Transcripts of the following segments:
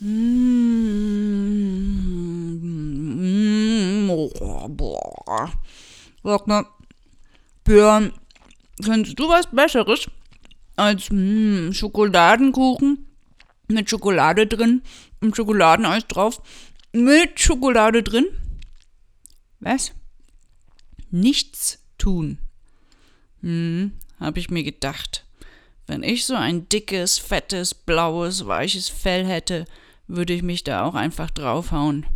Mm. Wagner, Björn, kennst du was Besseres als mm, Schokoladenkuchen mit Schokolade drin und Schokoladeneis drauf? Mit Schokolade drin? Was? Nichts tun. Hm, hab ich mir gedacht. Wenn ich so ein dickes, fettes, blaues, weiches Fell hätte, würde ich mich da auch einfach draufhauen.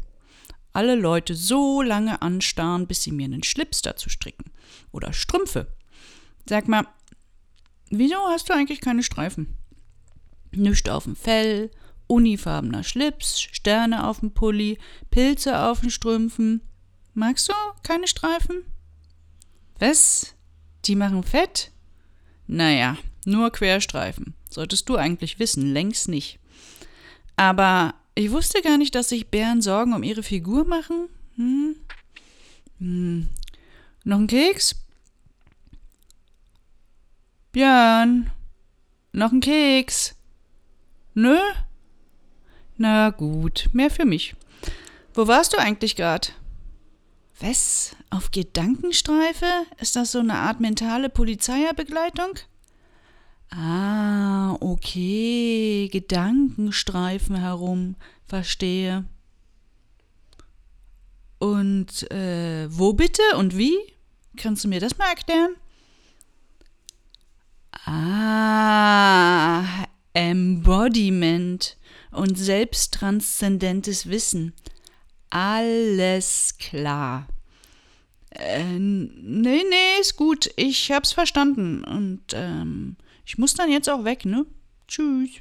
Alle Leute so lange anstarren, bis sie mir einen Schlips dazu stricken. Oder Strümpfe. Sag mal, wieso hast du eigentlich keine Streifen? Nischt auf dem Fell, unifarbener Schlips, Sterne auf dem Pulli, Pilze auf den Strümpfen. Magst du keine Streifen? Was? Die machen fett? Naja, nur Querstreifen. Solltest du eigentlich wissen, längst nicht. Aber ich wusste gar nicht, dass sich Bären Sorgen um ihre Figur machen. Hm? Hm. Noch ein Keks? Björn, noch ein Keks? Nö? Na gut, mehr für mich. Wo warst du eigentlich gerade? Was? Auf Gedankenstreife? Ist das so eine Art mentale Polizeierbegleitung? Ah, okay. Gedankenstreifen herum. Verstehe. Und äh, wo bitte und wie? Kannst du mir das mal erklären? Ah, Embodiment und selbsttranszendentes Wissen. Alles klar. Äh, nee, nee, ist gut. Ich hab's verstanden. Und ähm, ich muss dann jetzt auch weg, ne? Tschüss.